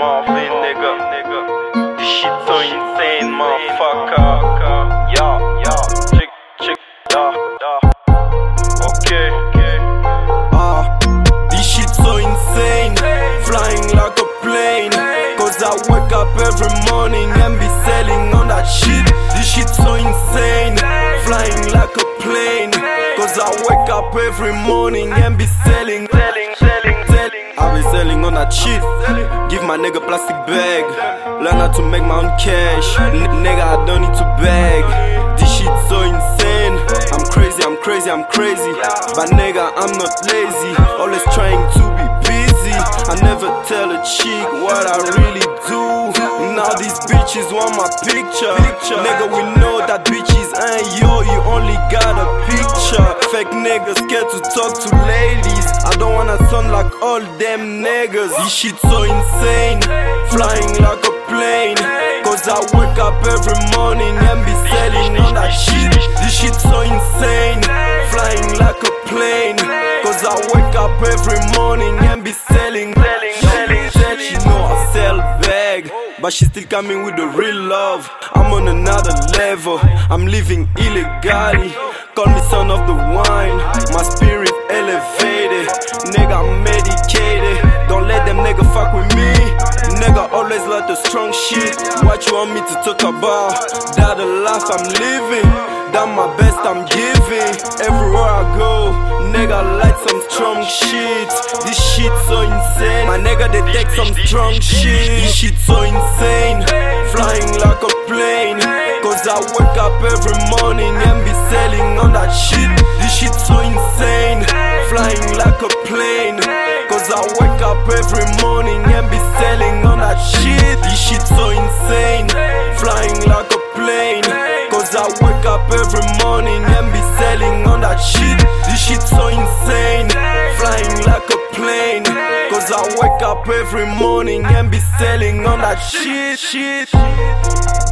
Marvin, nigga. This shit so insane, motherfucker. Yeah, yeah. Check, check, yeah, yeah. Okay. Ah, this shit so insane. Flying like a plane. Cause I wake up every morning and be selling on that shit. This shit so insane. Flying like a plane. Cause I wake up every morning and be selling, selling, selling. I be selling on that shit. Give my nigga plastic bag. Learn how to make my own cash. N- nigga, I don't need to beg. This shit so insane. I'm crazy, I'm crazy, I'm crazy. But nigga, I'm not lazy. Always trying to be busy. I never tell a chick what I really do. Now these bitches want my picture. Nigga, we niggas scared to talk to ladies. I don't wanna sound like all them niggas. This shit so insane. Flying like a plane. Cause I wake up every morning and be selling on that shit. This shit so insane. Flying like a plane. Cause I wake up every morning and be selling. selling, selling, selling. She know I sell bag. But she still coming with the real love. I'm on another level. I'm living illegally. Call me son of the wine. My spirit elevated. Nigga, I'm medicated. Don't let them nigga fuck with me. Nigga always like the strong shit. What you want me to talk about? That the life I'm living. That my best I'm giving. Everywhere I go, nigga like some strong shit. Shit so insane. My nigga they take some strong shit. This shit so insane. Flying like a plane. Cause I wake up every morning and be selling on that shit. This shit so insane. Flying like a plane. Cause I wake up every morning and be selling on that shit. This shit so insane. Flying like a plane. Cause I wake up every morning and be selling on that shit. This shit up every morning and be selling on that shit. shit.